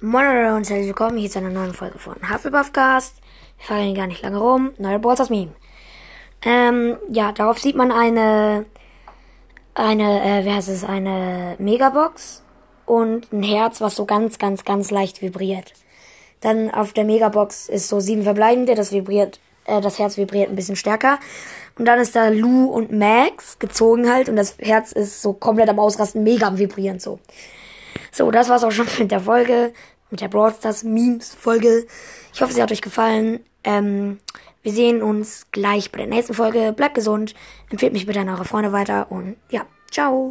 Moin und herzlich willkommen hier zu einer neuen Folge von Hufflepuffcast. Fahren hier gar nicht lange rum. Neuer Brawlstars Meme. Ähm, ja, darauf sieht man eine, eine, äh, wie heißt es, eine Megabox und ein Herz, was so ganz, ganz, ganz leicht vibriert. Dann auf der Megabox ist so sieben verbleibende, das vibriert, äh, das Herz vibriert ein bisschen stärker. Und dann ist da Lou und Max gezogen halt und das Herz ist so komplett am Ausrasten, mega am Vibrieren so. So, das war's auch schon mit der Folge, mit der Brawl Stars Memes Folge. Ich hoffe, sie hat euch gefallen. Ähm, wir sehen uns gleich bei der nächsten Folge. Bleibt gesund, empfehlt mich bitte an eure Freunde weiter und ja, ciao.